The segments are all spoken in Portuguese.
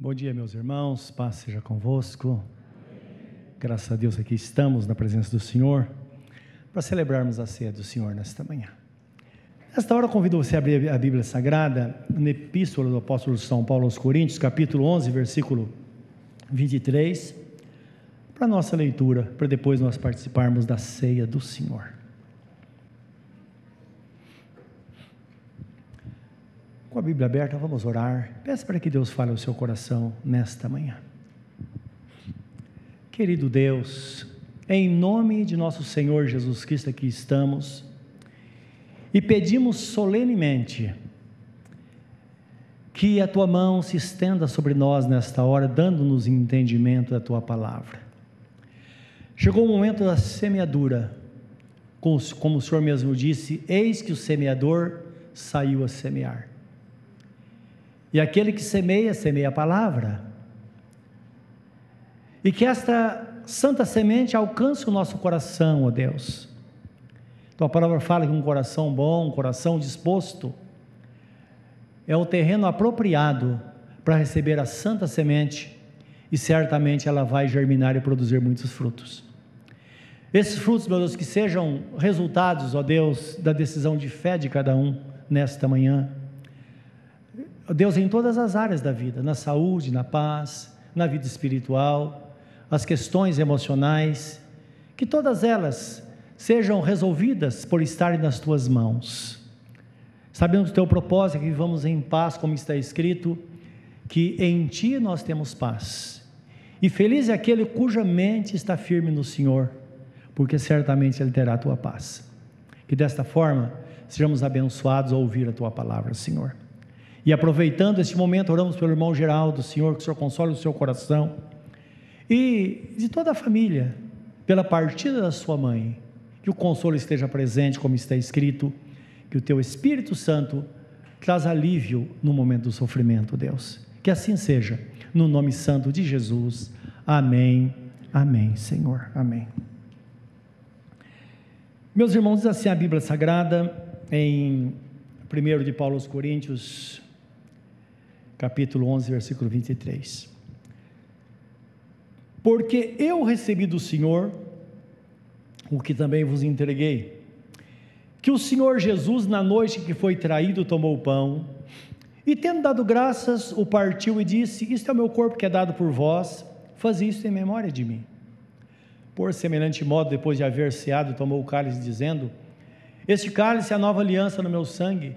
Bom dia, meus irmãos, paz seja convosco. Graças a Deus aqui estamos na presença do Senhor para celebrarmos a ceia do Senhor nesta manhã. Nesta hora convido você a abrir a Bíblia Sagrada na Epístola do Apóstolo São Paulo aos Coríntios, capítulo 11, versículo 23, para nossa leitura, para depois nós participarmos da ceia do Senhor. Com a Bíblia aberta, vamos orar. Peça para que Deus fale ao seu coração nesta manhã. Querido Deus, em nome de nosso Senhor Jesus Cristo aqui estamos e pedimos solenemente que a tua mão se estenda sobre nós nesta hora, dando-nos entendimento da tua palavra. Chegou o momento da semeadura, como o Senhor mesmo disse: Eis que o semeador saiu a semear. E aquele que semeia, semeia a palavra. E que esta santa semente alcance o nosso coração, ó Deus. Tua palavra fala que um coração bom, um coração disposto, é o terreno apropriado para receber a santa semente e certamente ela vai germinar e produzir muitos frutos. Esses frutos, meu Deus, que sejam resultados, ó Deus, da decisão de fé de cada um nesta manhã Deus em todas as áreas da vida, na saúde, na paz, na vida espiritual, as questões emocionais, que todas elas sejam resolvidas por estarem nas tuas mãos. Sabendo que o teu propósito é que vivamos em paz, como está escrito, que em ti nós temos paz. E feliz é aquele cuja mente está firme no Senhor, porque certamente ele terá a tua paz. Que desta forma sejamos abençoados ao ouvir a tua palavra, Senhor. E aproveitando este momento, oramos pelo irmão Geraldo, Senhor, que o Senhor console o seu coração. E de toda a família, pela partida da sua mãe, que o consolo esteja presente, como está escrito, que o teu Espírito Santo traz alívio no momento do sofrimento, Deus. Que assim seja, no nome santo de Jesus. Amém. Amém, Senhor. Amém. Meus irmãos, diz assim a Bíblia Sagrada, em 1 de Paulo aos Coríntios, capítulo 11, versículo 23. Porque eu recebi do Senhor o que também vos entreguei, que o Senhor Jesus, na noite que foi traído, tomou o pão, e tendo dado graças, o partiu e disse: Isto é o meu corpo que é dado por vós, faz isto em memória de mim. Por semelhante modo, depois de haver ceado, tomou o cálice, dizendo: Este cálice é a nova aliança no meu sangue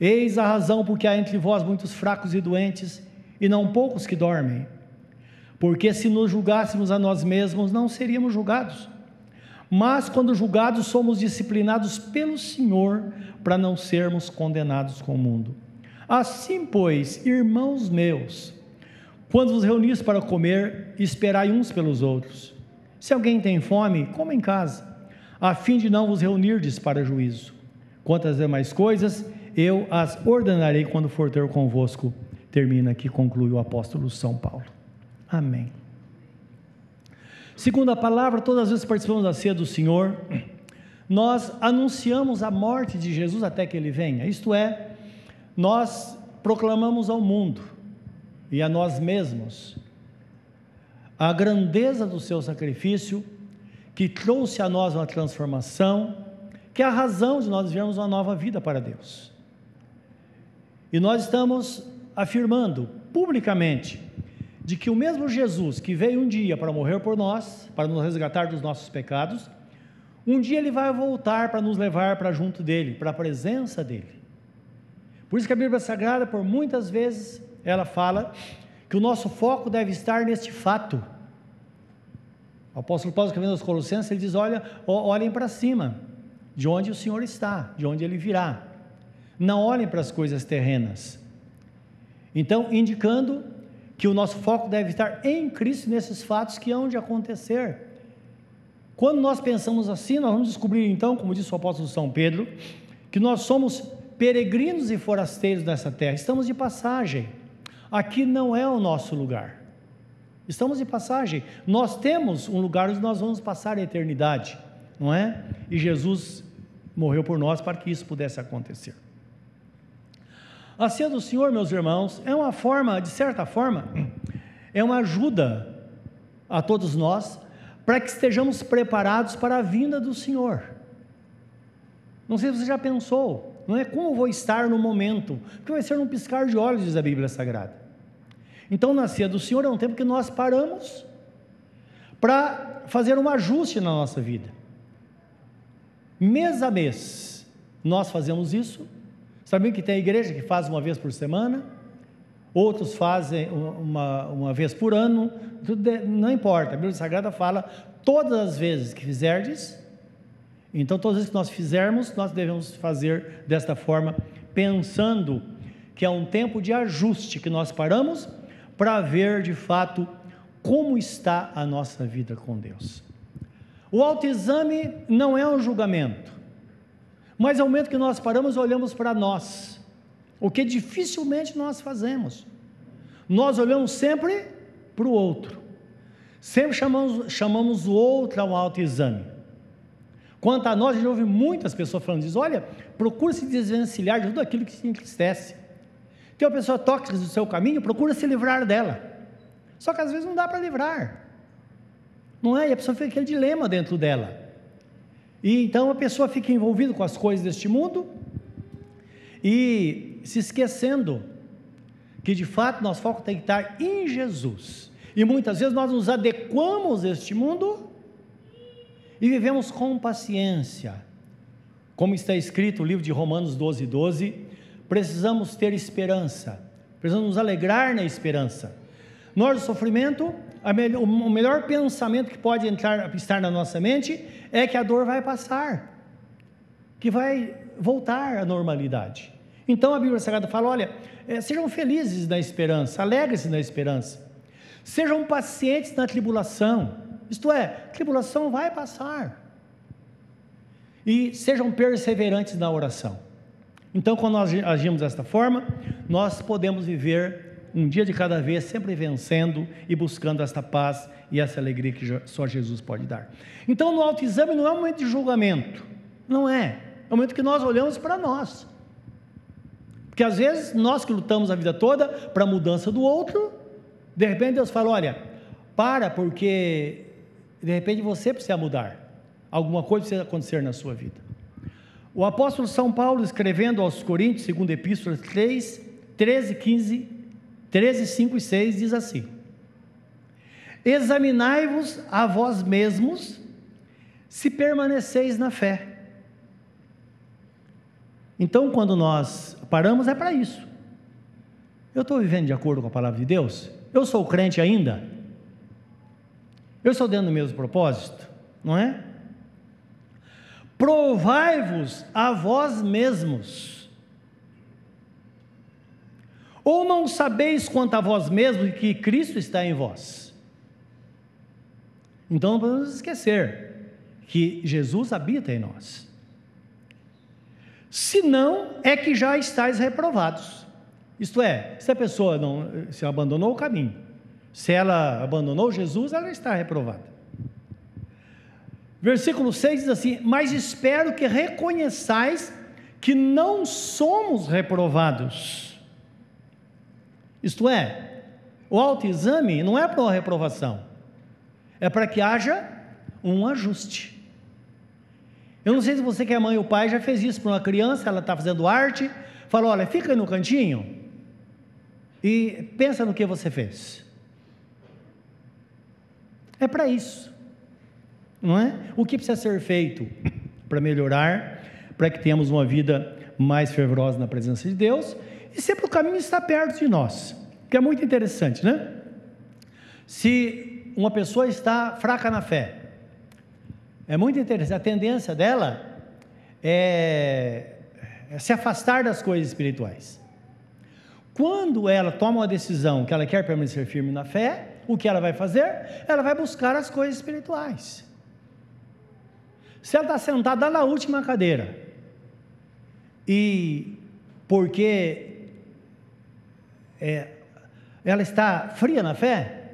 Eis a razão porque há entre vós muitos fracos e doentes, e não poucos que dormem. Porque se nos julgássemos a nós mesmos, não seríamos julgados. Mas quando julgados, somos disciplinados pelo Senhor, para não sermos condenados com o mundo. Assim, pois, irmãos meus, quando vos reunis para comer, esperai uns pelos outros. Se alguém tem fome, coma em casa, a fim de não vos reunirdes para juízo. Quanto às demais coisas, eu as ordenarei quando for ter convosco. Termina aqui, conclui o apóstolo São Paulo. Amém. Segundo a palavra, todas as vezes que participamos da ceia do Senhor, nós anunciamos a morte de Jesus até que ele venha. Isto é, nós proclamamos ao mundo e a nós mesmos a grandeza do seu sacrifício, que trouxe a nós uma transformação, que é a razão de nós vivermos uma nova vida para Deus. E nós estamos afirmando publicamente de que o mesmo Jesus que veio um dia para morrer por nós, para nos resgatar dos nossos pecados, um dia ele vai voltar para nos levar para junto dele, para a presença dele. Por isso que a Bíblia Sagrada, por muitas vezes, ela fala que o nosso foco deve estar neste fato. O apóstolo Paulo escrevendo aos Colossenses, ele diz: olha, olhem para cima, de onde o Senhor está, de onde ele virá. Não olhem para as coisas terrenas. Então, indicando que o nosso foco deve estar em Cristo nesses fatos que hão de acontecer. Quando nós pensamos assim, nós vamos descobrir então, como disse o apóstolo São Pedro, que nós somos peregrinos e forasteiros nessa terra, estamos de passagem. Aqui não é o nosso lugar. Estamos de passagem. Nós temos um lugar onde nós vamos passar a eternidade, não é? E Jesus morreu por nós para que isso pudesse acontecer. A ceia do Senhor, meus irmãos, é uma forma, de certa forma, é uma ajuda a todos nós para que estejamos preparados para a vinda do Senhor. Não sei se você já pensou, não é como vou estar no momento, porque vai ser num piscar de olhos, diz a Bíblia Sagrada. Então, na ceia do Senhor é um tempo que nós paramos para fazer um ajuste na nossa vida. Mês a mês, nós fazemos isso Sabem que tem igreja que faz uma vez por semana, outros fazem uma, uma vez por ano, não importa, a Bíblia Sagrada fala todas as vezes que fizerdes, então todas as vezes que nós fizermos, nós devemos fazer desta forma, pensando que é um tempo de ajuste que nós paramos para ver de fato como está a nossa vida com Deus. O autoexame não é um julgamento. Mas ao momento que nós paramos, olhamos para nós, o que dificilmente nós fazemos. Nós olhamos sempre para o outro, sempre chamamos, chamamos o outro a um autoexame. Quanto a nós, gente ouve muitas pessoas falando isso: olha, procure se desvencilhar de tudo aquilo que se entristece. Tem uma pessoa tóxica no seu caminho, procura se livrar dela. Só que às vezes não dá para livrar. Não é? E a pessoa fica aquele dilema dentro dela. E então a pessoa fica envolvida com as coisas deste mundo e se esquecendo que de fato nosso foco tem que estar em Jesus. E muitas vezes nós nos adequamos a este mundo e vivemos com paciência. Como está escrito no livro de Romanos 12, 12, precisamos ter esperança, precisamos nos alegrar na esperança. Hora do sofrimento, melhor, o melhor pensamento que pode entrar, estar na nossa mente é que a dor vai passar, que vai voltar à normalidade. Então a Bíblia Sagrada fala: olha, é, sejam felizes na esperança, alegre-se na esperança, sejam pacientes na tribulação, isto é, tribulação vai passar, e sejam perseverantes na oração. Então, quando nós agimos desta forma, nós podemos viver um dia de cada vez, sempre vencendo e buscando esta paz e essa alegria que só Jesus pode dar. Então, no autoexame não é um momento de julgamento, não é. É um momento que nós olhamos para nós. Porque às vezes nós que lutamos a vida toda para a mudança do outro, de repente Deus fala: olha, para, porque de repente você precisa mudar, alguma coisa precisa acontecer na sua vida. O apóstolo São Paulo, escrevendo aos Coríntios, segundo Epístola 3, 13, 15 13, 5 e 6 diz assim: Examinai-vos a vós mesmos, se permaneceis na fé. Então, quando nós paramos, é para isso. Eu estou vivendo de acordo com a palavra de Deus? Eu sou crente ainda? Eu estou dentro do mesmo propósito? Não é? Provai-vos a vós mesmos ou não sabeis quanto a vós mesmos que Cristo está em vós? Então não podemos esquecer que Jesus habita em nós. Se não, é que já estáis reprovados. Isto é, se a pessoa não se abandonou o caminho, se ela abandonou Jesus, ela está reprovada. Versículo 6 diz assim: Mas espero que reconheçais que não somos reprovados isto é, o autoexame não é para uma reprovação, é para que haja um ajuste. Eu não sei se você que é mãe ou pai já fez isso para uma criança, ela está fazendo arte, falou: olha, fica aí no cantinho e pensa no que você fez. É para isso, não é? O que precisa ser feito para melhorar, para que tenhamos uma vida mais fervorosa na presença de Deus e sempre o caminho está perto de nós, que é muito interessante, né? Se uma pessoa está fraca na fé, é muito interessante, a tendência dela é, é se afastar das coisas espirituais. Quando ela toma uma decisão que ela quer permanecer firme na fé, o que ela vai fazer? Ela vai buscar as coisas espirituais. Se ela está sentada na última cadeira, e porque é, ela está fria na fé,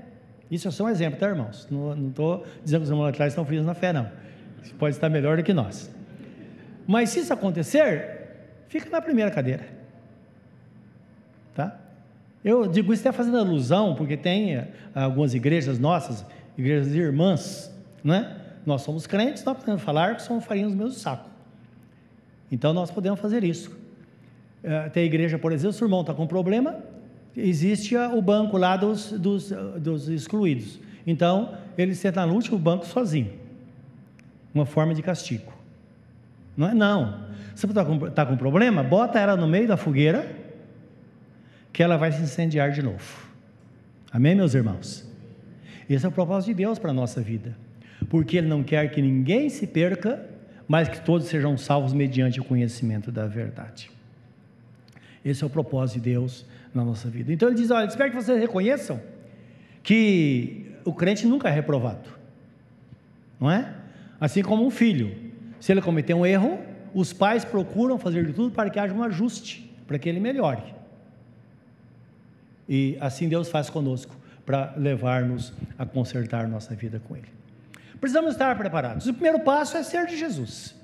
isso é só um exemplo, tá, irmãos? Não estou dizendo que os irmãos atrás estão frios na fé, não. Pode estar melhor do que nós. Mas se isso acontecer, fica na primeira cadeira. Tá? Eu digo isso até fazendo alusão, porque tem eh, algumas igrejas nossas, igrejas irmãs, né? Nós somos crentes, nós podemos falar que somos farinhas do mesmo saco. Então nós podemos fazer isso. Eh, tem igreja, por exemplo, se o irmão está com problema, existe o banco lá dos, dos, dos excluídos. Então, ele senta no último banco sozinho. Uma forma de castigo. Não é não. Se você está com, tá com problema, bota ela no meio da fogueira, que ela vai se incendiar de novo. Amém, meus irmãos? Esse é o propósito de Deus para a nossa vida. Porque Ele não quer que ninguém se perca, mas que todos sejam salvos mediante o conhecimento da verdade. Esse é o propósito de Deus na nossa vida. Então ele diz: Olha, espero que vocês reconheçam que o crente nunca é reprovado, não é? Assim como um filho, se ele cometer um erro, os pais procuram fazer de tudo para que haja um ajuste, para que ele melhore. E assim Deus faz conosco, para levar-nos a consertar nossa vida com Ele. Precisamos estar preparados. O primeiro passo é ser de Jesus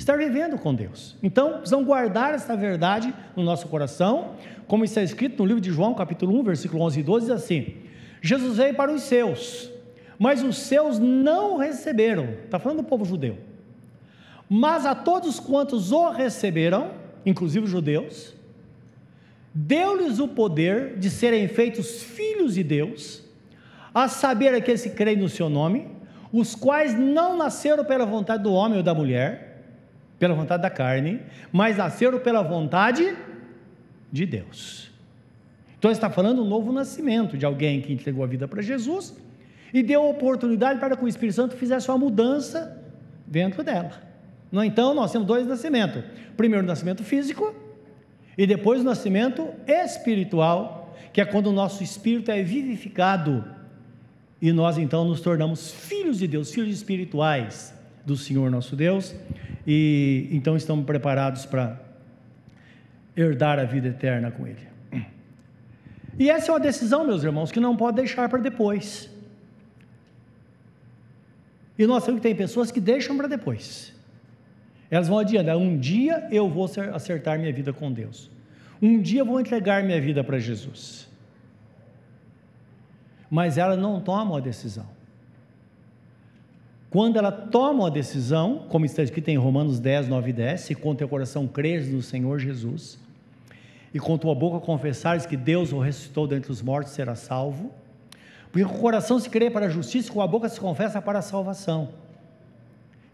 estar vivendo com Deus. Então, precisamos guardar essa verdade no nosso coração, como está escrito no livro de João, capítulo 1, versículo 11 e 12, diz assim: Jesus veio para os seus, mas os seus não receberam. Está falando do povo judeu. Mas a todos quantos o receberam, inclusive os judeus, deu-lhes o poder de serem feitos filhos de Deus, a saber aqueles que creem no seu nome, os quais não nasceram pela vontade do homem ou da mulher, pela vontade da carne, mas nasceram pela vontade de Deus. Então está falando um novo nascimento de alguém que entregou a vida para Jesus e deu oportunidade para que o Espírito Santo fizesse uma mudança dentro dela. No então, nós temos dois nascimentos: primeiro o nascimento físico e depois o nascimento espiritual, que é quando o nosso espírito é vivificado e nós então nos tornamos filhos de Deus, filhos espirituais do Senhor nosso Deus e então estamos preparados para herdar a vida eterna com Ele. E essa é uma decisão, meus irmãos, que não pode deixar para depois. E nós sabemos que tem pessoas que deixam para depois. Elas vão adiante, um dia eu vou acertar minha vida com Deus. Um dia eu vou entregar minha vida para Jesus. Mas ela não toma a decisão. Quando ela toma uma decisão, como está escrito em Romanos 10, 9 e 10, se com teu coração creres no Senhor Jesus, e com tua boca confessares que Deus o ressuscitou dentre os mortos, será salvo. Porque com o coração se crê para a justiça, com a boca se confessa para a salvação.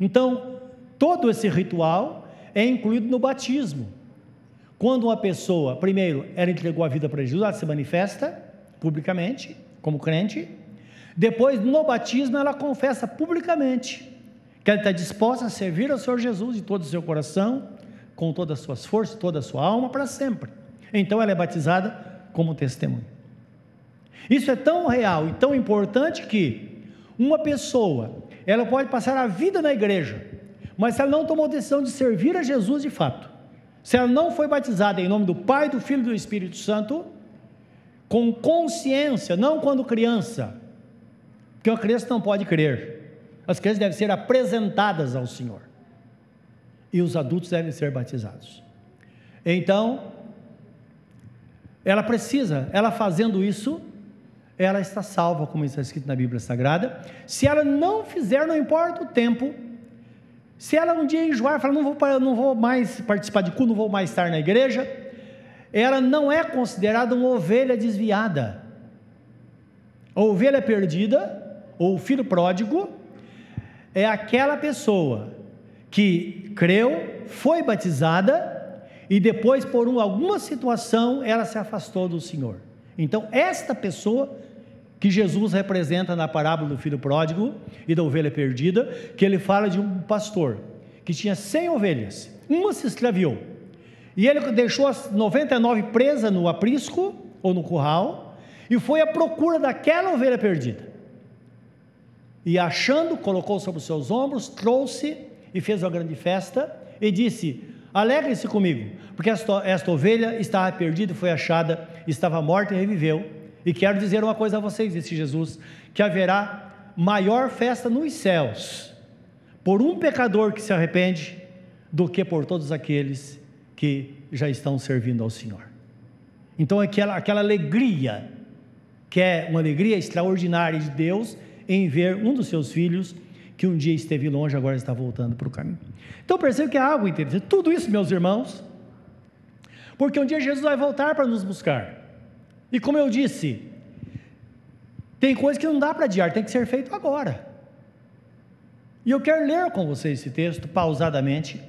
Então, todo esse ritual é incluído no batismo. Quando uma pessoa, primeiro, ela entregou a vida para Jesus, ela se manifesta publicamente como crente, depois, no batismo, ela confessa publicamente que ela está disposta a servir ao Senhor Jesus de todo o seu coração, com todas as suas forças, toda a sua alma, para sempre. Então, ela é batizada como testemunho. Isso é tão real e tão importante que uma pessoa, ela pode passar a vida na igreja, mas se ela não tomou decisão de servir a Jesus de fato, se ela não foi batizada em nome do Pai, do Filho e do Espírito Santo, com consciência, não quando criança, que uma criança não pode crer. As crianças devem ser apresentadas ao Senhor. E os adultos devem ser batizados. Então, ela precisa, ela fazendo isso, ela está salva, como está escrito na Bíblia Sagrada. Se ela não fizer, não importa o tempo. Se ela um dia enjoar, falar, não vou, não vou mais participar de culto, não vou mais estar na igreja, ela não é considerada uma ovelha desviada. A ovelha perdida ou o filho pródigo, é aquela pessoa que creu, foi batizada e depois, por alguma situação, ela se afastou do Senhor. Então, esta pessoa que Jesus representa na parábola do filho pródigo e da ovelha perdida, que ele fala de um pastor que tinha cem ovelhas, uma se extraviou. E ele deixou as 99 presas no aprisco ou no curral e foi à procura daquela ovelha perdida. E achando, colocou sobre os seus ombros, trouxe e fez uma grande festa e disse: Alegre-se comigo, porque esta, esta ovelha estava perdida e foi achada, estava morta e reviveu. E quero dizer uma coisa a vocês, disse Jesus: que haverá maior festa nos céus por um pecador que se arrepende do que por todos aqueles que já estão servindo ao Senhor. Então, aquela, aquela alegria, que é uma alegria extraordinária de Deus em ver um dos seus filhos que um dia esteve longe, agora está voltando para o caminho. Então, perceba que é algo interessante. Tudo isso, meus irmãos, porque um dia Jesus vai voltar para nos buscar. E como eu disse, tem coisa que não dá para adiar, tem que ser feito agora. E eu quero ler com vocês esse texto pausadamente.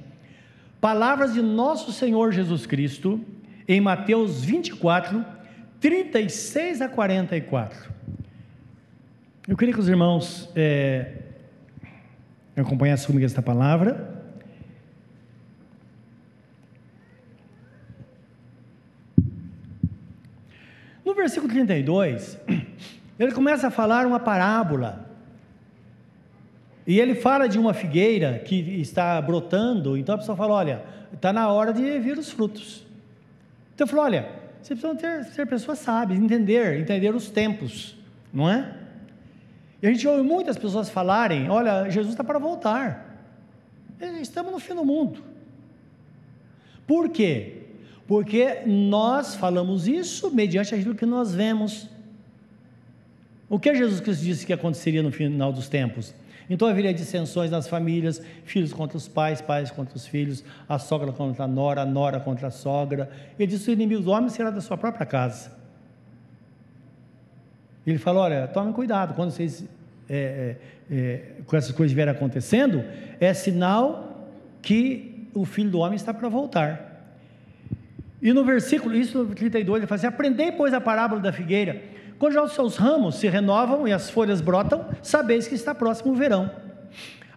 Palavras de nosso Senhor Jesus Cristo, em Mateus 24, 36 a 44. Eu queria que os irmãos é, acompanhassem comigo esta palavra. No versículo 32, ele começa a falar uma parábola. E ele fala de uma figueira que está brotando, então a pessoa fala: olha, está na hora de vir os frutos. Então ele falou: olha, vocês precisam ter, ser pessoas sábias, entender, entender os tempos, não é? E a gente ouve muitas pessoas falarem: olha, Jesus está para voltar. Estamos no fim do mundo. Por quê? Porque nós falamos isso mediante aquilo que nós vemos. O que Jesus Cristo disse que aconteceria no final dos tempos? Então haveria dissensões nas famílias, filhos contra os pais, pais contra os filhos, a sogra contra a nora, a nora contra a sogra. Ele disse: o inimigo do homem será da sua própria casa. Ele falou: olha, tomem cuidado, quando vocês, é, é, é, com essas coisas estiverem acontecendo, é sinal que o filho do homem está para voltar. E no versículo, isso no 32, ele fala assim: aprendei, pois, a parábola da figueira. Quando já os seus ramos se renovam e as folhas brotam, sabeis que está próximo o verão.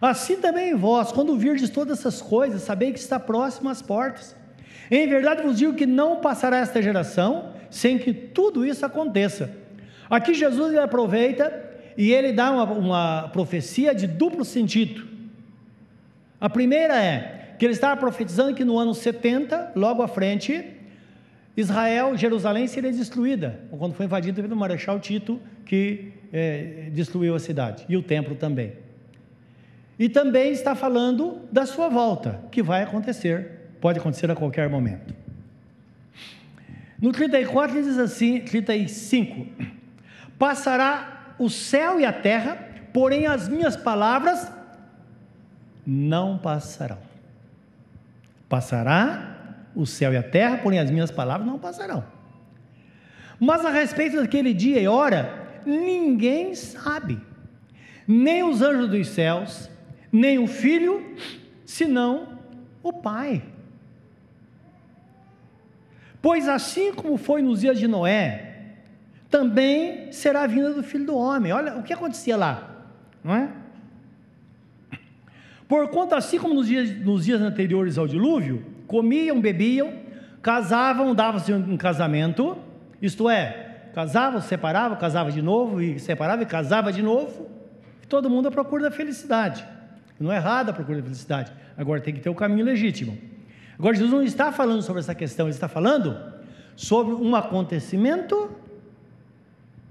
Assim também vós, quando virdes todas essas coisas, sabeis que está próximo às portas. Em verdade vos digo que não passará esta geração sem que tudo isso aconteça. Aqui Jesus ele aproveita e ele dá uma, uma profecia de duplo sentido. A primeira é que ele estava profetizando que no ano 70, logo à frente, Israel, Jerusalém seria destruída, quando foi invadida pelo Marechal Tito, que é, destruiu a cidade, e o templo também. E também está falando da sua volta, que vai acontecer, pode acontecer a qualquer momento. No 34 ele diz assim, 35: Passará o céu e a terra, porém as minhas palavras não passarão. Passará o céu e a terra, porém as minhas palavras não passarão. Mas a respeito daquele dia e hora, ninguém sabe, nem os anjos dos céus, nem o filho, senão o Pai. Pois assim como foi nos dias de Noé, também será a vinda do filho do homem. Olha o que acontecia lá, não é? Porquanto, assim como nos dias, nos dias anteriores ao dilúvio, comiam, bebiam, casavam, davam-se um casamento, isto é, casavam, separavam, casava de novo, e separava e casava de novo, todo mundo à procura da felicidade. Não é errado a procura da felicidade, agora tem que ter o caminho legítimo. Agora, Jesus não está falando sobre essa questão, ele está falando sobre um acontecimento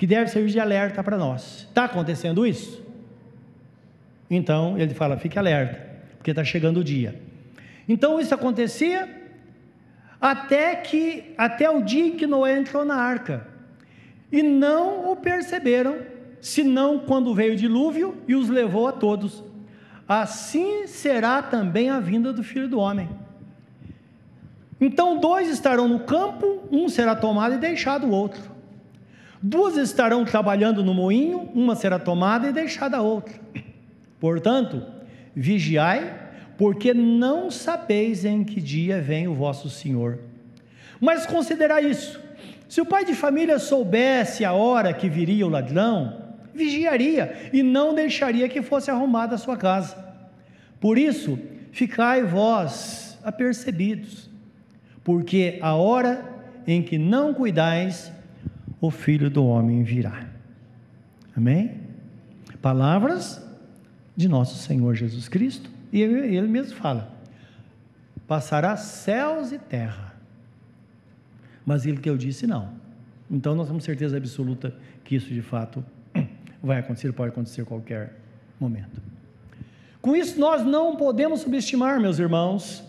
que deve servir de alerta para nós. Está acontecendo isso? Então, ele fala: fique alerta, porque está chegando o dia. Então isso acontecia até que até o dia em que Noé entrou na arca. E não o perceberam, senão quando veio o dilúvio e os levou a todos. Assim será também a vinda do Filho do homem. Então dois estarão no campo, um será tomado e deixado o outro. Duas estarão trabalhando no moinho, uma será tomada e deixada a outra. Portanto, vigiai porque não sabeis em que dia vem o vosso Senhor. Mas considerai isso: se o pai de família soubesse a hora que viria o ladrão, vigiaria e não deixaria que fosse arrumada a sua casa. Por isso, ficai vós apercebidos, porque a hora em que não cuidais, o filho do homem virá. Amém? Palavras de nosso Senhor Jesus Cristo, e ele, mesmo fala: passará céus e terra. Mas ele que eu disse, não. Então nós temos certeza absoluta que isso de fato vai acontecer, pode acontecer a qualquer momento. Com isso, nós não podemos subestimar, meus irmãos,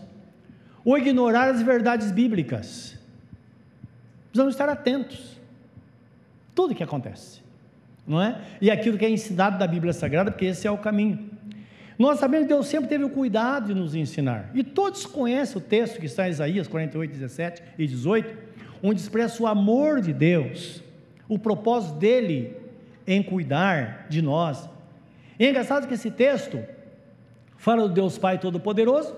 ou ignorar as verdades bíblicas. Precisamos estar atentos. Tudo que acontece, não é? E aquilo que é ensinado da Bíblia Sagrada, porque esse é o caminho. Nós sabemos que Deus sempre teve o cuidado de nos ensinar. E todos conhecem o texto que está em Isaías 48, 17 e 18, onde expressa o amor de Deus, o propósito dele em cuidar de nós. E é engraçado que esse texto fala do Deus Pai Todo-Poderoso.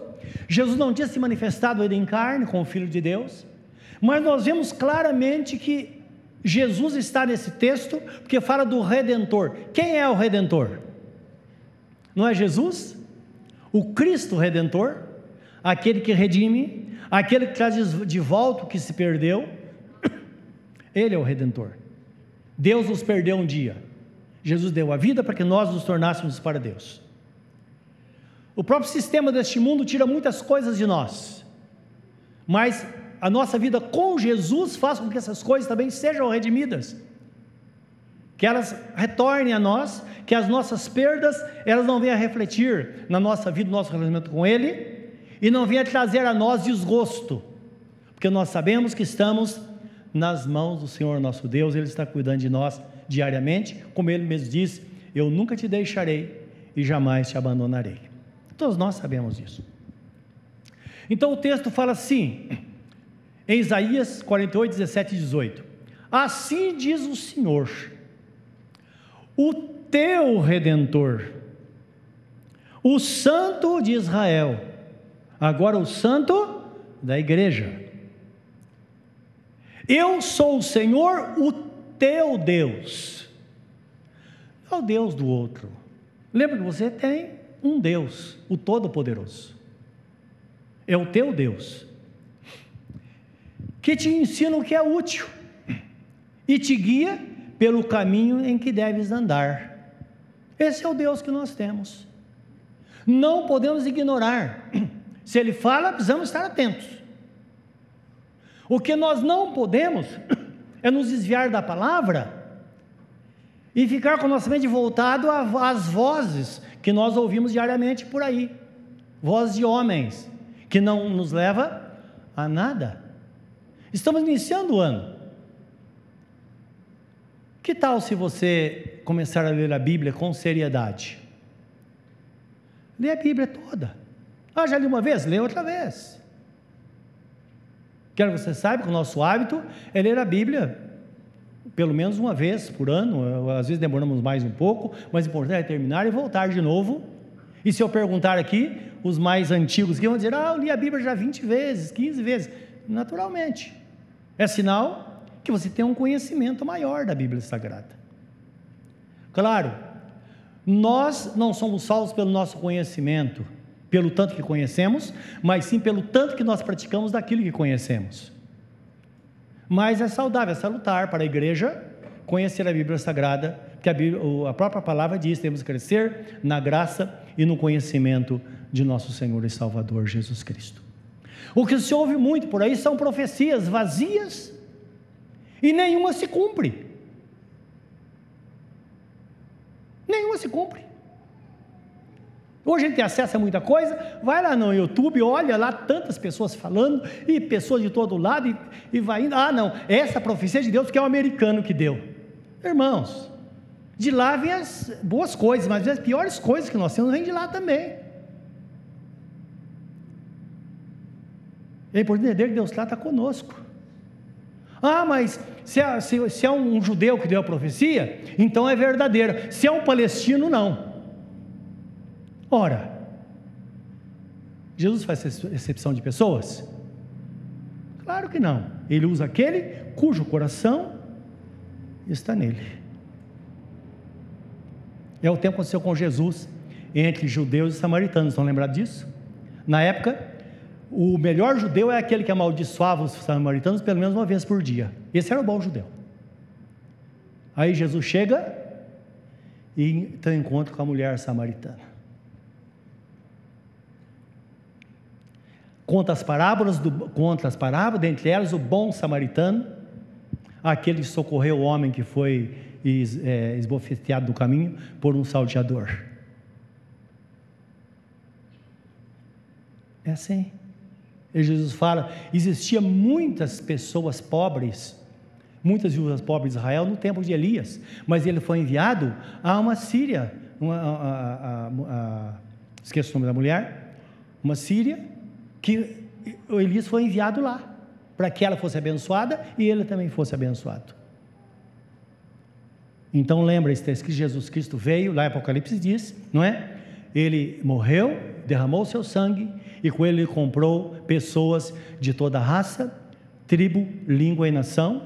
Jesus não tinha se manifestado ainda em carne como Filho de Deus, mas nós vemos claramente que Jesus está nesse texto porque fala do Redentor. Quem é o Redentor? Não é Jesus? O Cristo Redentor, aquele que redime, aquele que traz de volta o que se perdeu. Ele é o Redentor. Deus nos perdeu um dia. Jesus deu a vida para que nós nos tornássemos para Deus. O próprio sistema deste mundo tira muitas coisas de nós, mas a nossa vida com Jesus faz com que essas coisas também sejam redimidas que elas retornem a nós, que as nossas perdas, elas não venham a refletir na nossa vida, no nosso relacionamento com Ele, e não venham a trazer a nós desgosto, porque nós sabemos que estamos nas mãos do Senhor nosso Deus, Ele está cuidando de nós diariamente, como Ele mesmo diz: Eu nunca te deixarei e jamais te abandonarei. Todos nós sabemos disso. Então o texto fala assim, em Isaías 48, 17 e 18: Assim diz o Senhor, o teu redentor, o Santo de Israel, agora o Santo da igreja. Eu sou o Senhor, o teu Deus, não é o Deus do outro. Lembra que você tem um Deus, o Todo-Poderoso. É o teu Deus, que te ensina o que é útil e te guia pelo caminho em que deves andar. Esse é o Deus que nós temos. Não podemos ignorar. Se ele fala, precisamos estar atentos. O que nós não podemos é nos desviar da palavra e ficar com nossa mente voltado às vozes que nós ouvimos diariamente por aí. Vozes de homens que não nos leva a nada. Estamos iniciando o ano. Que tal se você começar a ler a Bíblia com seriedade? Lê a Bíblia toda. Ah, já li uma vez? Lê outra vez. Quero que você saiba que o nosso hábito é ler a Bíblia pelo menos uma vez por ano, às vezes demoramos mais um pouco, mas o importante é terminar e voltar de novo. E se eu perguntar aqui, os mais antigos que vão dizer, ah, eu li a Bíblia já 20 vezes, 15 vezes. Naturalmente. É sinal que você tenha um conhecimento maior da Bíblia Sagrada. Claro, nós não somos salvos pelo nosso conhecimento, pelo tanto que conhecemos, mas sim pelo tanto que nós praticamos daquilo que conhecemos. Mas é saudável, é salutar para a igreja conhecer a Bíblia Sagrada, porque a, Bíblia, a própria palavra diz: temos que crescer na graça e no conhecimento de nosso Senhor e Salvador Jesus Cristo. O que se ouve muito por aí são profecias vazias e nenhuma se cumpre. Nenhuma se cumpre. Hoje a gente tem acesso a muita coisa, vai lá no YouTube, olha lá tantas pessoas falando, e pessoas de todo lado, e, e vai indo. Ah, não, essa profecia de Deus que é o americano que deu. Irmãos, de lá vem as boas coisas, mas as piores coisas que nós temos vêm de lá também. É importante entender que Deus trata conosco. Ah, mas se é, se, se é um judeu que deu a profecia, então é verdadeira. Se é um palestino, não. Ora, Jesus faz exceção de pessoas? Claro que não. Ele usa aquele cujo coração está nele. É o tempo que aconteceu com Jesus entre judeus e samaritanos. Estão lembrados disso? Na época, o melhor judeu é aquele que amaldiçoava os samaritanos pelo menos uma vez por dia. Esse era o bom judeu. Aí Jesus chega e tem encontro com a mulher samaritana. Conta as parábolas, do, conta as parábolas, dentre elas o bom samaritano, aquele que socorreu o homem que foi es, é, esbofeteado do caminho por um salteador. É assim. E Jesus fala: existia muitas pessoas pobres, muitas viúvas pobres de Israel no tempo de Elias, mas ele foi enviado a uma Síria, uma, a, a, a, esqueço o nome da mulher, uma Síria, que Elias foi enviado lá, para que ela fosse abençoada e ele também fosse abençoado. Então lembra-se que Jesus Cristo veio, lá Apocalipse diz, não é? Ele morreu, derramou seu sangue e com ele comprou pessoas de toda raça, tribo, língua e nação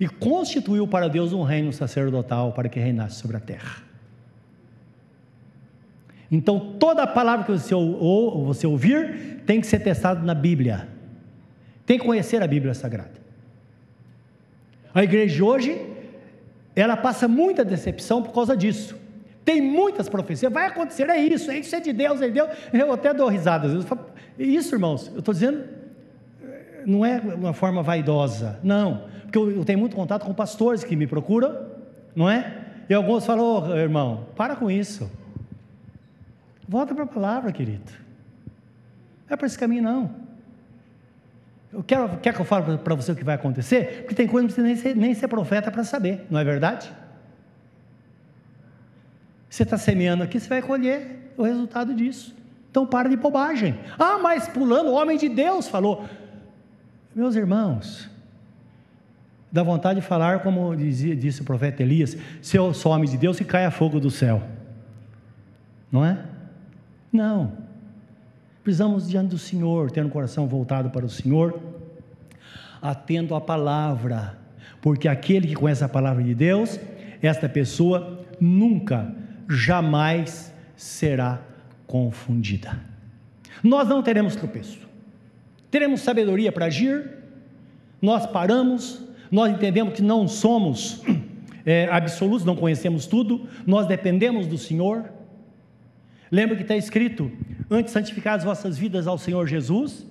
e constituiu para Deus um reino sacerdotal para que reinasse sobre a terra. Então toda palavra que você, ou, você ouvir tem que ser testada na Bíblia, tem que conhecer a Bíblia Sagrada. A igreja de hoje, ela passa muita decepção por causa disso. Tem muitas profecias, vai acontecer, é isso, é isso é de Deus, é de Deus. Eu até dou risada às vezes. Isso, irmãos, eu estou dizendo, não é uma forma vaidosa, não, porque eu, eu, tenho muito contato com pastores que me procuram, não é? E alguns falam, oh, irmão, para com isso, volta para a palavra, querido, não é para esse caminho, não. Eu quero, quer que eu fale para você o que vai acontecer? Porque tem coisa que você nem ser, nem ser profeta para saber, não é verdade? Você está semeando aqui, você vai colher o resultado disso. Então para de bobagem. Ah, mas pulando, o homem de Deus falou. Meus irmãos, dá vontade de falar como dizia, disse o profeta Elias: se eu sou homem de Deus, que caia fogo do céu. Não é? Não. Precisamos diante do Senhor, ter um coração voltado para o Senhor, atento à palavra, porque aquele que conhece a palavra de Deus, esta pessoa nunca jamais será confundida. Nós não teremos tropeço, teremos sabedoria para agir, nós paramos, nós entendemos que não somos é, absolutos, não conhecemos tudo, nós dependemos do Senhor. Lembra que está escrito: antes santificar as vossas vidas ao Senhor Jesus,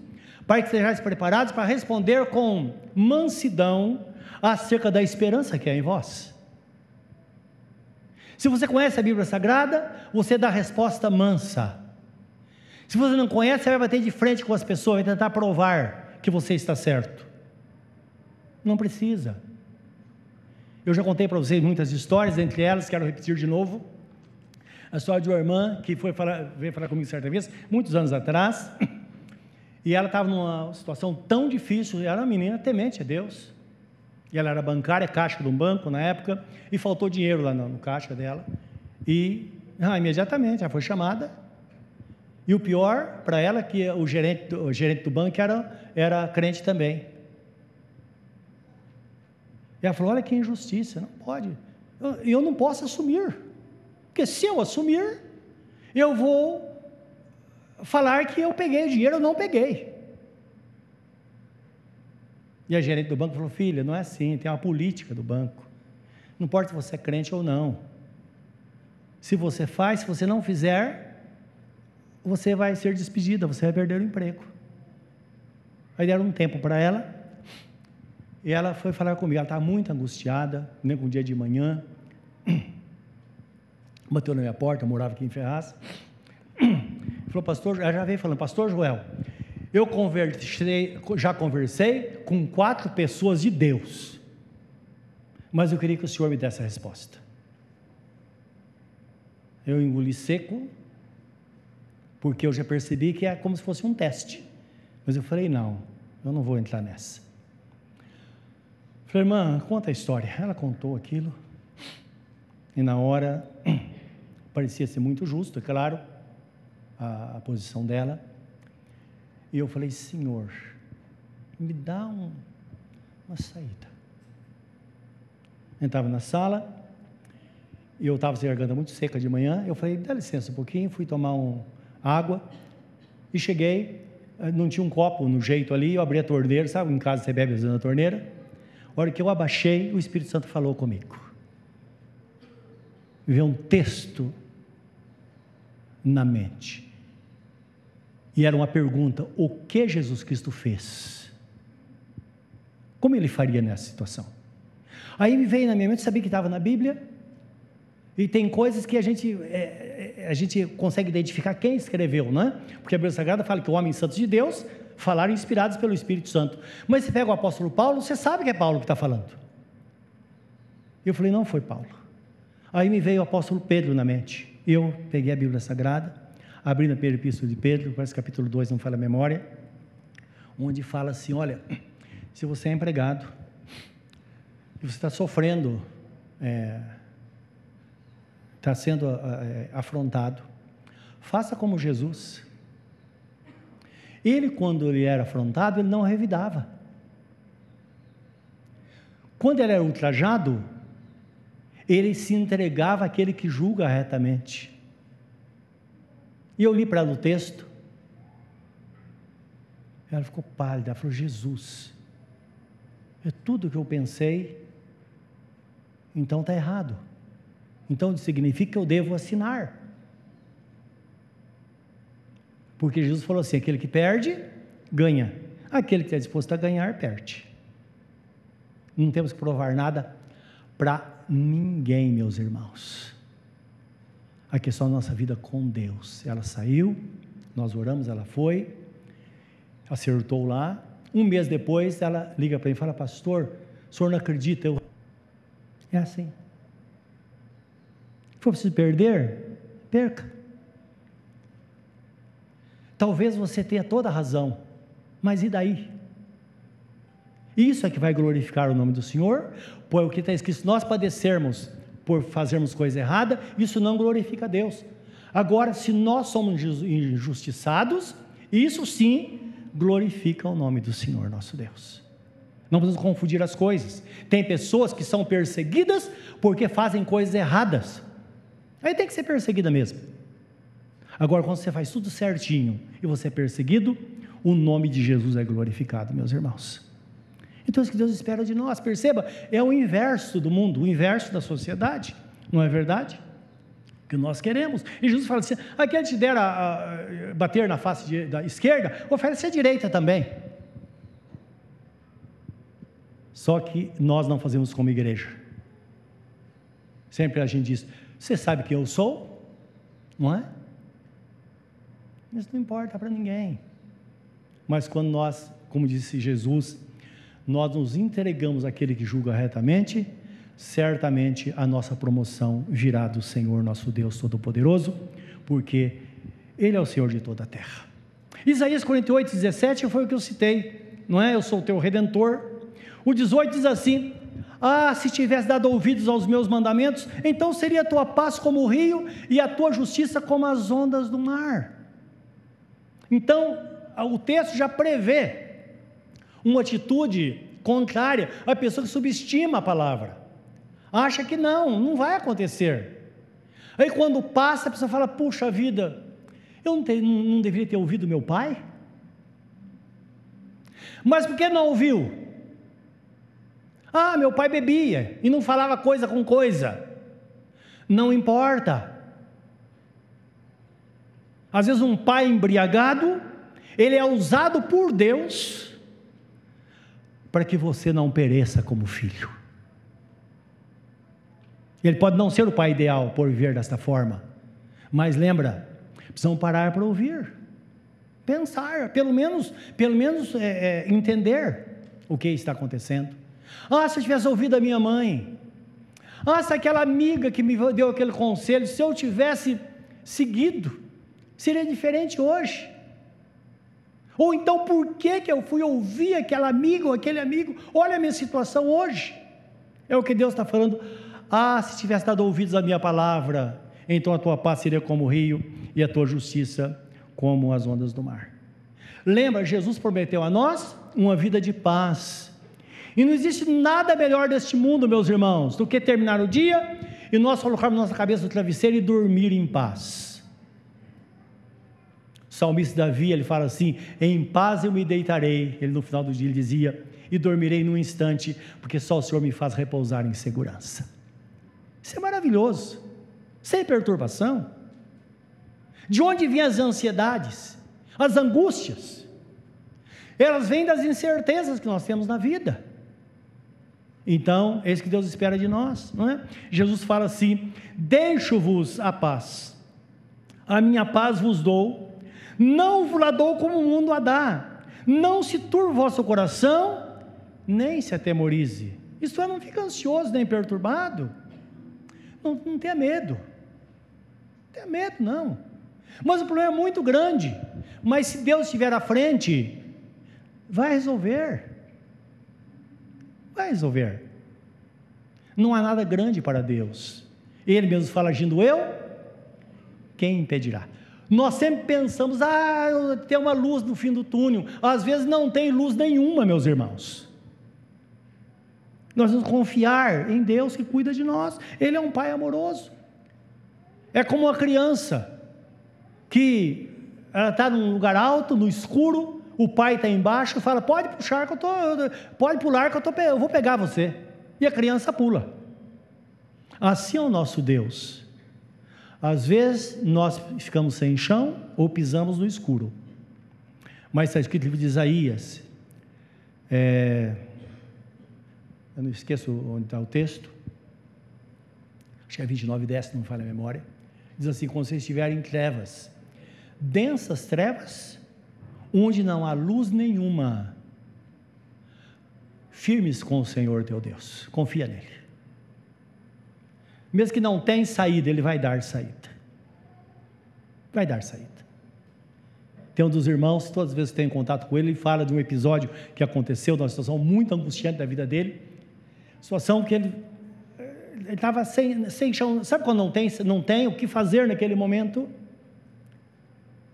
para que sejais preparados para responder com mansidão acerca da esperança que é em vós. Se você conhece a Bíblia Sagrada, você dá a resposta mansa. Se você não conhece, você vai bater de frente com as pessoas, vai tentar provar que você está certo. Não precisa. Eu já contei para vocês muitas histórias, entre elas, quero repetir de novo. A história de uma irmã que foi falar, veio falar comigo certa vez, muitos anos atrás, e ela estava numa situação tão difícil, era uma menina temente a Deus, e ela era bancária, caixa de um banco na época, e faltou dinheiro lá no, no caixa dela. E ah, imediatamente ela foi chamada. E o pior para ela é que o gerente, o gerente do banco era, era crente também. E ela falou: Olha que injustiça, não pode. Eu, eu não posso assumir. Porque se eu assumir, eu vou falar que eu peguei o dinheiro, eu não peguei. E a gerente do banco falou: Filha, não é assim, tem uma política do banco. Não importa se você é crente ou não. Se você faz, se você não fizer, você vai ser despedida, você vai perder o emprego. Aí deram um tempo para ela, e ela foi falar comigo. Ela estava muito angustiada, nem com o dia de manhã. Bateu na minha porta, morava aqui em Ferraz. Falou, pastor, ela já veio falando, pastor Joel, eu conversei, já conversei com quatro pessoas de Deus, mas eu queria que o Senhor me desse a resposta. Eu engoli seco, porque eu já percebi que é como se fosse um teste. Mas eu falei: não, eu não vou entrar nessa. Falei, irmã, conta a história. Ela contou aquilo, e na hora, parecia ser muito justo, é claro, a, a posição dela. E eu falei, Senhor, me dá um, uma saída. Entrava na sala, e eu estava sem garganta muito seca de manhã. Eu falei, dá licença um pouquinho, fui tomar um, água e cheguei. eh, não tinha um copo no jeito ali, eu abri a torneira, sabe? Em casa você bebe usando a torneira. A hora que eu abaixei, o Espírito Santo falou comigo. Veio um texto na mente. E era uma pergunta: o que Jesus Cristo fez? Como ele faria nessa situação? Aí me veio na minha mente, sabia que estava na Bíblia, e tem coisas que a gente, é, é, a gente consegue identificar quem escreveu, né? Porque a Bíblia Sagrada fala que o homem santo de Deus falaram inspirados pelo Espírito Santo. Mas você pega o apóstolo Paulo, você sabe que é Paulo que está falando. Eu falei, não foi Paulo. Aí me veio o apóstolo Pedro na mente. Eu peguei a Bíblia Sagrada, abri na primeira epístola de Pedro, parece capítulo 2, não fala a memória, onde fala assim: olha, se você é empregado, e você está sofrendo, é, está sendo é, afrontado, faça como Jesus. Ele, quando ele era afrontado, ele não revidava. Quando ele era ultrajado, ele se entregava àquele que julga retamente. E eu li para ela o texto. Ela ficou pálida, ela falou: Jesus, é tudo que eu pensei, então está errado. Então significa que eu devo assinar. Porque Jesus falou assim: aquele que perde, ganha. Aquele que está disposto a ganhar, perde. Não temos que provar nada para ninguém, meus irmãos. A questão da nossa vida com Deus. Ela saiu, nós oramos, ela foi, acertou lá. Um mês depois, ela liga para mim e fala: Pastor, o senhor não acredita? Eu... É assim. For preciso perder, perca. Talvez você tenha toda a razão, mas e daí? Isso é que vai glorificar o nome do Senhor, pois o que está escrito, nós padecermos por fazermos coisa errada, isso não glorifica a Deus. Agora, se nós somos injustiçados, isso sim glorifica o nome do Senhor nosso Deus. Não podemos confundir as coisas. Tem pessoas que são perseguidas porque fazem coisas erradas. Aí tem que ser perseguida mesmo. Agora, quando você faz tudo certinho e você é perseguido, o nome de Jesus é glorificado, meus irmãos. Então, é isso que Deus espera de nós. Perceba, é o inverso do mundo, o inverso da sociedade. Não é verdade? que nós queremos. E Jesus fala assim: aquele te der a, a, bater na face de, da esquerda, oferece a direita também. Só que nós não fazemos como igreja. Sempre a gente diz: Você sabe quem eu sou? Não é? Isso não importa para ninguém. Mas quando nós, como disse Jesus, nós nos entregamos àquele que julga retamente, certamente a nossa promoção virá do Senhor nosso Deus Todo-Poderoso, porque Ele é o Senhor de toda a terra. Isaías 48, 17 foi o que eu citei, não é? Eu sou o teu redentor. O 18 diz assim: Ah, se tivesse dado ouvidos aos meus mandamentos, então seria a tua paz como o rio e a tua justiça como as ondas do mar. Então, o texto já prevê uma atitude contrária, a pessoa que subestima a palavra acha que não, não vai acontecer. Aí quando passa, a pessoa fala: puxa vida, eu não, te, não, não deveria ter ouvido meu pai? Mas por que não ouviu? Ah, meu pai bebia e não falava coisa com coisa. Não importa. Às vezes um pai embriagado, ele é usado por Deus para que você não pereça como filho. Ele pode não ser o pai ideal por viver desta forma, mas lembra, precisamos parar para ouvir, pensar, pelo menos, pelo menos é, é, entender o que está acontecendo. Ah, se eu tivesse ouvido a minha mãe, ah, se aquela amiga que me deu aquele conselho, se eu tivesse seguido, seria diferente hoje. Ou então, por que, que eu fui ouvir aquela amiga ou aquele amigo? Olha a minha situação hoje. É o que Deus está falando. Ah, se tivesse dado ouvidos à minha palavra, então a tua paz seria como o rio e a tua justiça como as ondas do mar. Lembra, Jesus prometeu a nós uma vida de paz. E não existe nada melhor deste mundo, meus irmãos, do que terminar o dia e nós colocarmos nossa cabeça no travesseiro e dormir em paz. Salmista Davi, ele fala assim: Em paz eu me deitarei. Ele no final do dia ele dizia: E dormirei num instante, porque só o Senhor me faz repousar em segurança. Isso é maravilhoso, sem perturbação. De onde vêm as ansiedades, as angústias? Elas vêm das incertezas que nós temos na vida. Então, é isso que Deus espera de nós, não é? Jesus fala assim: Deixo-vos a paz, a minha paz vos dou, não vos la dou como o mundo a dá, não se turbe o vosso coração, nem se atemorize. Isto é, não fica ansioso nem perturbado, não, não tenha medo, não tenha medo, não. Mas o problema é muito grande, mas se Deus estiver à frente, vai resolver vai resolver. Não há nada grande para Deus. Ele mesmo fala, agindo eu, quem impedirá? Nós sempre pensamos, ah, tem uma luz no fim do túnel. Às vezes não tem luz nenhuma, meus irmãos. Nós vamos confiar em Deus que cuida de nós. Ele é um pai amoroso. É como uma criança que ela está num lugar alto, no escuro, o pai está embaixo e fala: pode puxar que eu tô, pode pular que eu, tô, eu vou pegar você. E a criança pula. Assim é o nosso Deus. Às vezes nós ficamos sem chão ou pisamos no escuro. Mas está escrito no livro de Isaías. É, eu não esqueço onde está o texto. Acho que é 29, 10, não falha a memória. Diz assim: quando vocês estiverem em trevas, densas trevas, onde não há luz nenhuma, firmes com o Senhor teu Deus, confia nele. Mesmo que não tenha saída, ele vai dar saída. Vai dar saída. Tem um dos irmãos, todas as vezes que tenho contato com ele, ele fala de um episódio que aconteceu, de uma situação muito angustiante da vida dele. Situação que ele estava sem, sem chão. Sabe quando não tem, não tem o que fazer naquele momento?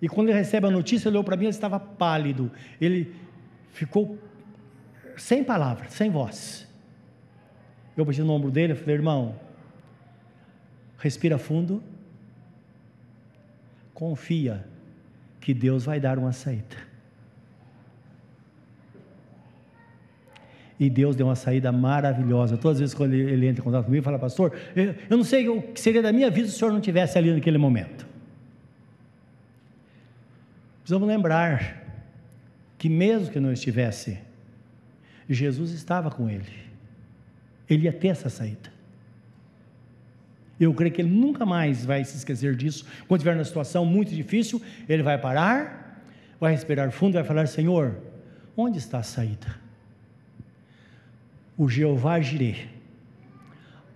E quando ele recebe a notícia, ele olhou para mim, ele estava pálido. Ele ficou sem palavras, sem voz. Eu bati no ombro dele e falei, irmão, respira fundo, confia que Deus vai dar uma saída. E Deus deu uma saída maravilhosa. Todas as vezes que ele, entra em contato comigo, fala, pastor, eu, eu não sei o que seria da minha vida se o senhor não tivesse ali naquele momento. Precisamos lembrar que, mesmo que não estivesse, Jesus estava com ele, ele ia ter essa saída. Eu creio que ele nunca mais vai se esquecer disso. Quando estiver numa situação muito difícil, ele vai parar, vai respirar fundo, vai falar: Senhor, onde está a saída? O Jeová Jireh,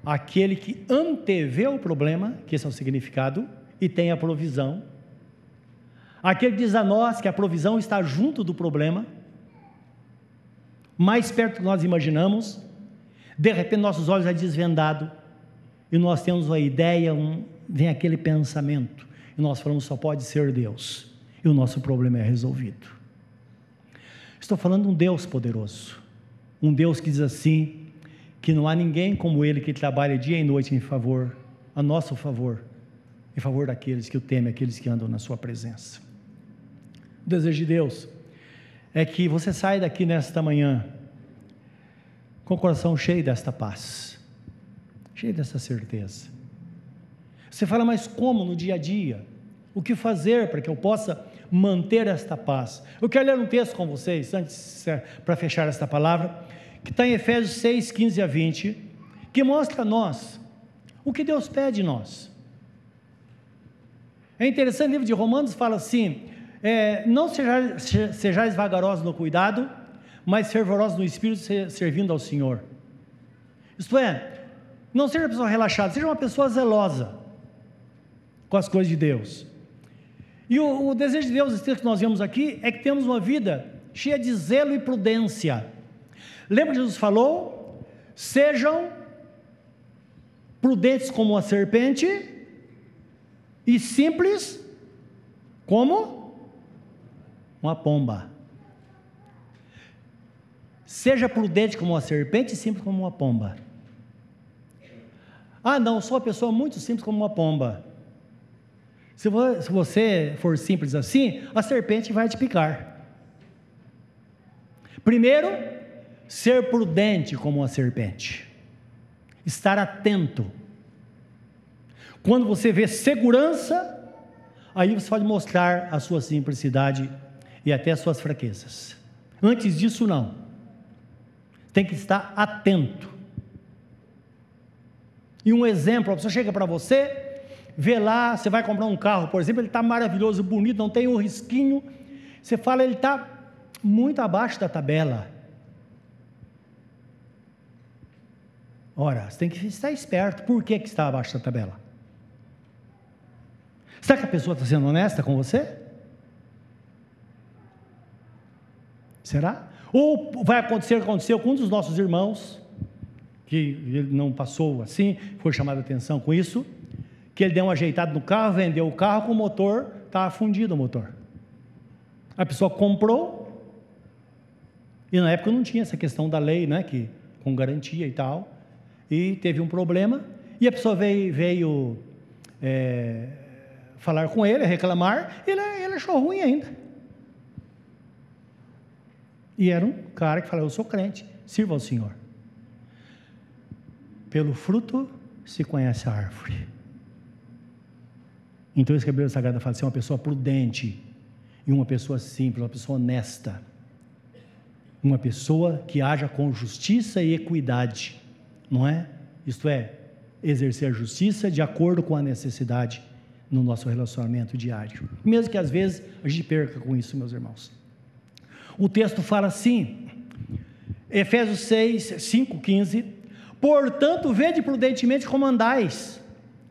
aquele que antevê o problema, que esse é o significado, e tem a provisão, Aquele diz a nós que a provisão está junto do problema, mais perto do que nós imaginamos. De repente, nossos olhos é desvendado e nós temos uma ideia, um, vem aquele pensamento e nós falamos só pode ser Deus e o nosso problema é resolvido. Estou falando de um Deus poderoso, um Deus que diz assim que não há ninguém como Ele que trabalha dia e noite em favor, a nosso favor, em favor daqueles que o temem, aqueles que andam na Sua presença. O desejo de Deus é que você saia daqui nesta manhã com o coração cheio desta paz, cheio dessa certeza. Você fala, mas como no dia a dia? O que fazer para que eu possa manter esta paz? Eu quero ler um texto com vocês, antes para fechar esta palavra, que está em Efésios 6, 15 a 20, que mostra a nós o que Deus pede de nós. É interessante, o livro de Romanos fala assim: é, não sejais, sejais vagarosos no cuidado, mas fervorosos no espírito, servindo ao Senhor. Isto é, não seja uma pessoa relaxada, seja uma pessoa zelosa com as coisas de Deus. E o, o desejo de Deus, esse texto que nós vemos aqui, é que temos uma vida cheia de zelo e prudência. Lembra que Jesus falou? Sejam prudentes como a serpente e simples como uma pomba. Seja prudente como uma serpente e simples como uma pomba. Ah, não, sou uma pessoa muito simples como uma pomba. Se você for simples assim, a serpente vai te picar. Primeiro, ser prudente como uma serpente, estar atento. Quando você vê segurança, aí você pode mostrar a sua simplicidade e até as suas fraquezas. Antes disso, não. Tem que estar atento. E um exemplo, a pessoa chega para você, vê lá, você vai comprar um carro, por exemplo, ele está maravilhoso, bonito, não tem um risquinho. Você fala, ele está muito abaixo da tabela. Ora, você tem que estar esperto. Por que, que está abaixo da tabela? Será que a pessoa está sendo honesta com você? Será? Ou vai acontecer o que aconteceu com um dos nossos irmãos, que ele não passou assim, foi chamado a atenção com isso, que ele deu um ajeitado no carro, vendeu o carro com o motor, estava fundido o motor. A pessoa comprou, e na época não tinha essa questão da lei, né, que, com garantia e tal, e teve um problema, e a pessoa veio, veio é, falar com ele, reclamar, ele, ele achou ruim ainda. E era um cara que falou: Eu sou crente, sirva ao Senhor. Pelo fruto se conhece a árvore. Então, esse cabelo sagrado fala assim: uma pessoa prudente, e uma pessoa simples, uma pessoa honesta, uma pessoa que haja com justiça e equidade, não é? Isto é, exercer a justiça de acordo com a necessidade no nosso relacionamento diário. Mesmo que às vezes a gente perca com isso, meus irmãos. O texto fala assim, Efésios 6, 5, 15: Portanto, vede prudentemente como andais,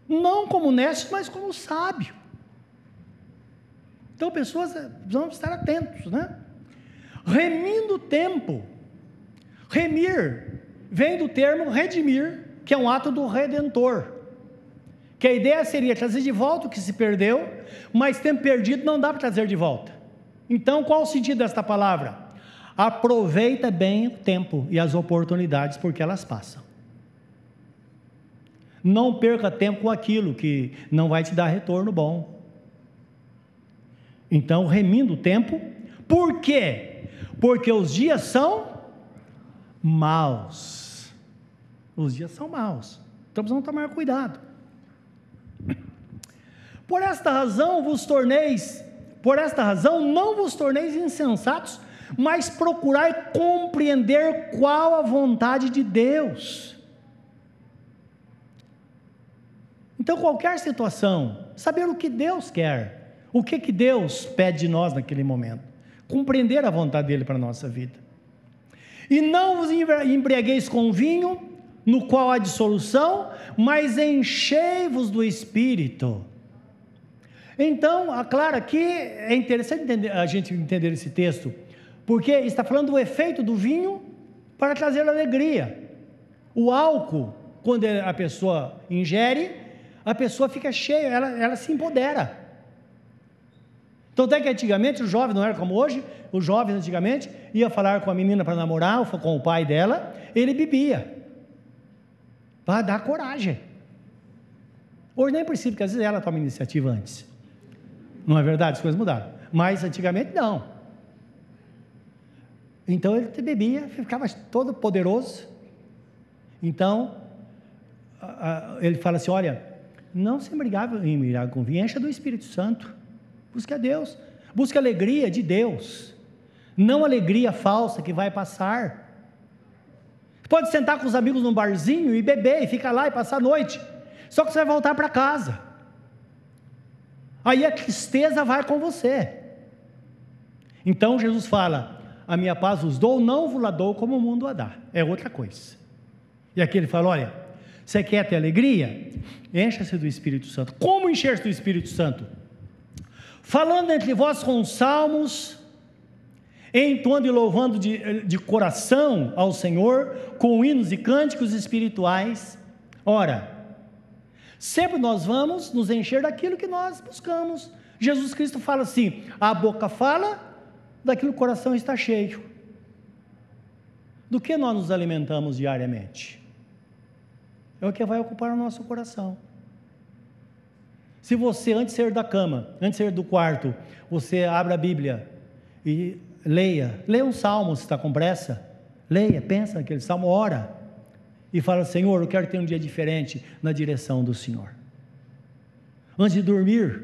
não como necio, mas como sábio. Então, pessoas vão estar atentos, né? Remindo o tempo. Remir vem do termo redimir, que é um ato do redentor que a ideia seria trazer de volta o que se perdeu, mas tempo perdido não dá para trazer de volta. Então, qual o sentido desta palavra? Aproveita bem o tempo e as oportunidades, porque elas passam. Não perca tempo com aquilo que não vai te dar retorno bom. Então, remindo o tempo, por quê? Porque os dias são maus. Os dias são maus. Então, precisamos tomar cuidado. Por esta razão vos torneis, por esta razão não vos torneis insensatos, mas procurai compreender qual a vontade de Deus. Então, qualquer situação, saber o que Deus quer, o que, que Deus pede de nós naquele momento, compreender a vontade dele para a nossa vida. E não vos embriagueis com vinho, no qual há dissolução, mas enchei-vos do Espírito. Então, claro, aqui é interessante entender, a gente entender esse texto, porque está falando do efeito do vinho para trazer alegria. O álcool, quando a pessoa ingere, a pessoa fica cheia, ela, ela se empodera. Então, até que antigamente, os jovens não era como hoje, os jovens antigamente ia falar com a menina para namorar, com o pai dela, ele bebia para dar coragem. Hoje nem precisa, porque às vezes ela toma iniciativa antes. Não é verdade? As coisas mudaram. Mas antigamente não. Então ele bebia, ficava todo poderoso. Então, ele fala assim: olha, não se embriagava em com vinho, encha do Espírito Santo. Busque a Deus. Busque a alegria de Deus. Não alegria falsa que vai passar. Pode sentar com os amigos num barzinho e beber, e ficar lá e passar a noite. Só que você vai voltar para casa. Aí a tristeza vai com você. Então Jesus fala: A minha paz vos dou, não vos la dou como o mundo a dá. É outra coisa. E aqui ele fala: Olha, você quer ter alegria? Encha-se do Espírito Santo. Como encher-se do Espírito Santo? Falando entre vós com salmos, entoando e louvando de, de coração ao Senhor, com hinos e cânticos espirituais. Ora, sempre nós vamos nos encher daquilo que nós buscamos. Jesus Cristo fala assim: a boca fala daquilo o coração está cheio. Do que nós nos alimentamos diariamente? É o que vai ocupar o nosso coração. Se você, antes de sair da cama, antes de sair do quarto, você abre a Bíblia e leia, leia um salmo se está com pressa, leia, pensa naquele salmo, ora, e fala: Senhor, eu quero ter um dia diferente na direção do Senhor. Antes de dormir,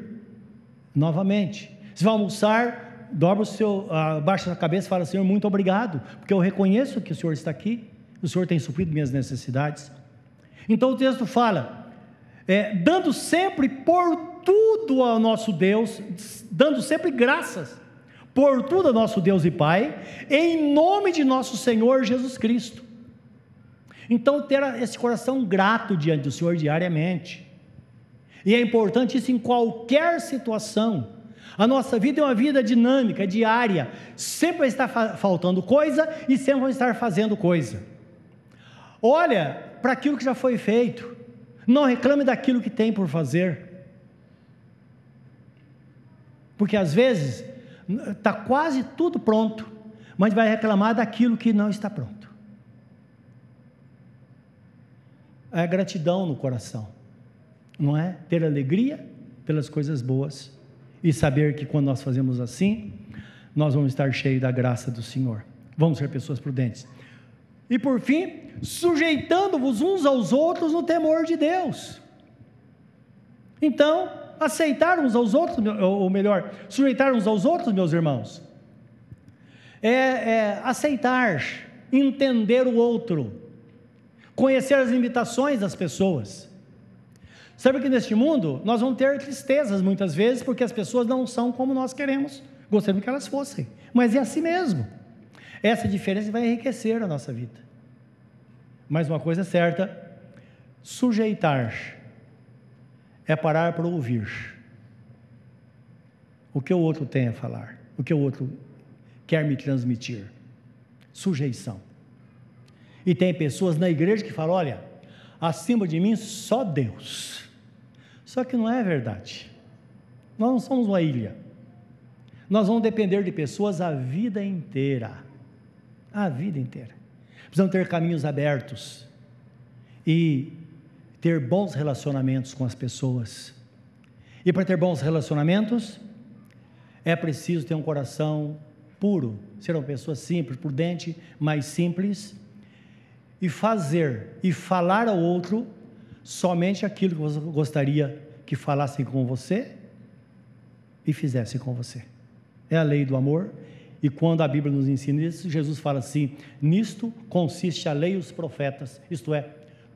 novamente, se vai almoçar, dobra o seu, abaixa a cabeça e fala: Senhor, muito obrigado, porque eu reconheço que o Senhor está aqui, o Senhor tem suprido minhas necessidades. Então o texto fala, é, dando sempre por tudo ao nosso Deus, dando sempre graças por tudo ao nosso Deus e Pai, em nome de nosso Senhor Jesus Cristo. Então, ter esse coração grato diante do Senhor diariamente. E é importante isso em qualquer situação. A nossa vida é uma vida dinâmica, diária. Sempre vai estar faltando coisa e sempre vai estar fazendo coisa. Olha para aquilo que já foi feito. Não reclame daquilo que tem por fazer. Porque às vezes está quase tudo pronto, mas vai reclamar daquilo que não está pronto. É gratidão no coração, não é? Ter alegria pelas coisas boas e saber que quando nós fazemos assim, nós vamos estar cheios da graça do Senhor. Vamos ser pessoas prudentes. E por fim, sujeitando-vos uns aos outros no temor de Deus. Então, aceitar uns aos outros, ou melhor, sujeitar uns aos outros, meus irmãos, é, é aceitar, entender o outro, conhecer as limitações das pessoas. Sabe que neste mundo nós vamos ter tristezas muitas vezes porque as pessoas não são como nós queremos, gostaríamos que elas fossem, mas é assim mesmo. Essa diferença vai enriquecer a nossa vida. Mas uma coisa é certa: sujeitar é parar para ouvir o que o outro tem a falar, o que o outro quer me transmitir. Sujeição. E tem pessoas na igreja que falam: olha, acima de mim só Deus. Só que não é verdade. Nós não somos uma ilha. Nós vamos depender de pessoas a vida inteira. A vida inteira. Precisamos ter caminhos abertos. E ter bons relacionamentos com as pessoas. E para ter bons relacionamentos, é preciso ter um coração puro, ser uma pessoa simples, prudente, mais simples, e fazer e falar ao outro somente aquilo que você gostaria que falassem com você e fizessem com você. É a lei do amor. E quando a Bíblia nos ensina isso, Jesus fala assim: nisto consiste a lei e os profetas, isto é,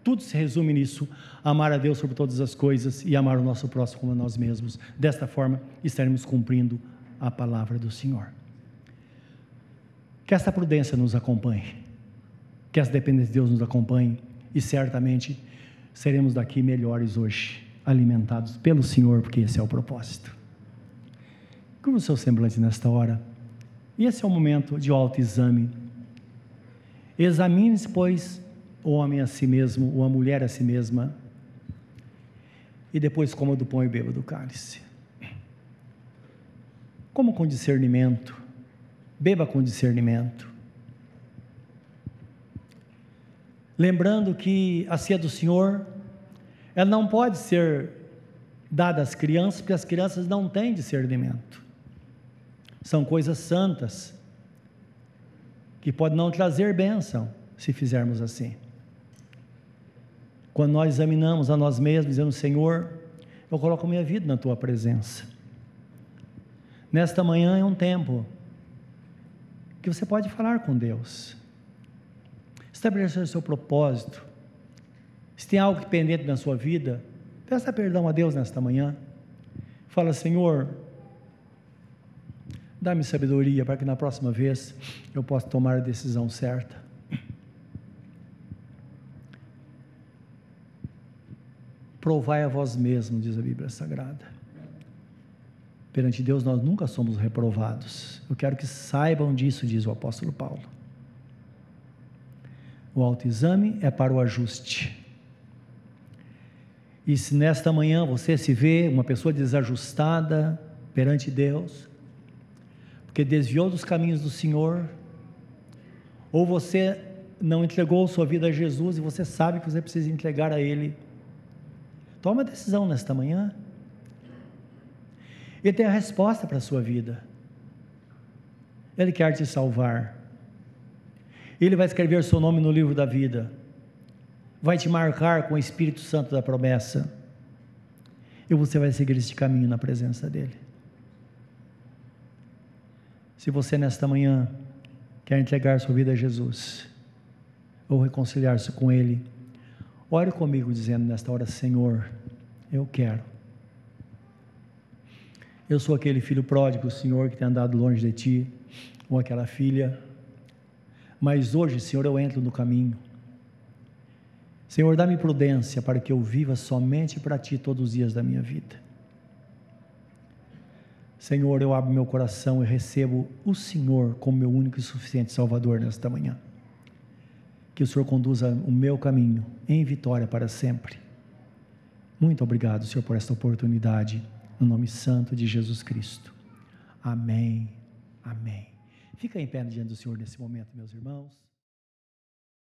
tudo se resume nisso: amar a Deus sobre todas as coisas e amar o nosso próximo como a nós mesmos. Desta forma, estaremos cumprindo a palavra do Senhor. Que esta prudência nos acompanhe, que essa dependência de Deus nos acompanhe e certamente seremos daqui melhores hoje, alimentados pelo Senhor, porque esse é o propósito. Como o seu semblante nesta hora. E esse é o momento de autoexame. Examine-se, pois, o homem a si mesmo, ou a mulher a si mesma, e depois coma do pão e beba do cálice. Como com discernimento, beba com discernimento. Lembrando que a ceia do Senhor, ela não pode ser dada às crianças, porque as crianças não têm discernimento. São coisas santas, que podem não trazer bênção, se fizermos assim. Quando nós examinamos a nós mesmos, dizendo: Senhor, eu coloco minha vida na tua presença. Nesta manhã é um tempo que você pode falar com Deus, estabelecer o seu propósito. Se tem algo pendente na sua vida, peça perdão a Deus nesta manhã. Fala, Senhor, dá-me sabedoria para que na próxima vez eu possa tomar a decisão certa. Provai a vós mesmos, diz a Bíblia Sagrada. Perante Deus nós nunca somos reprovados. Eu quero que saibam disso, diz o apóstolo Paulo. O autoexame é para o ajuste. E se nesta manhã você se vê uma pessoa desajustada perante Deus, porque desviou dos caminhos do Senhor, ou você não entregou sua vida a Jesus e você sabe que você precisa entregar a Ele Toma a decisão nesta manhã. Ele tem a resposta para a sua vida. Ele quer te salvar. Ele vai escrever seu nome no livro da vida. Vai te marcar com o Espírito Santo da promessa. E você vai seguir este caminho na presença dele. Se você nesta manhã quer entregar sua vida a Jesus, ou reconciliar-se com Ele, ore comigo dizendo nesta hora: Senhor, eu quero. Eu sou aquele filho pródigo, Senhor, que tem andado longe de Ti, ou aquela filha, mas hoje, Senhor, eu entro no caminho. Senhor, dá-me prudência para que eu viva somente para Ti todos os dias da minha vida. Senhor, eu abro meu coração e recebo o Senhor como meu único e suficiente Salvador nesta manhã. Que o Senhor conduza o meu caminho em vitória para sempre. Muito obrigado, Senhor, por esta oportunidade. No nome santo de Jesus Cristo. Amém. Amém. Fica em pé diante do Senhor nesse momento, meus irmãos.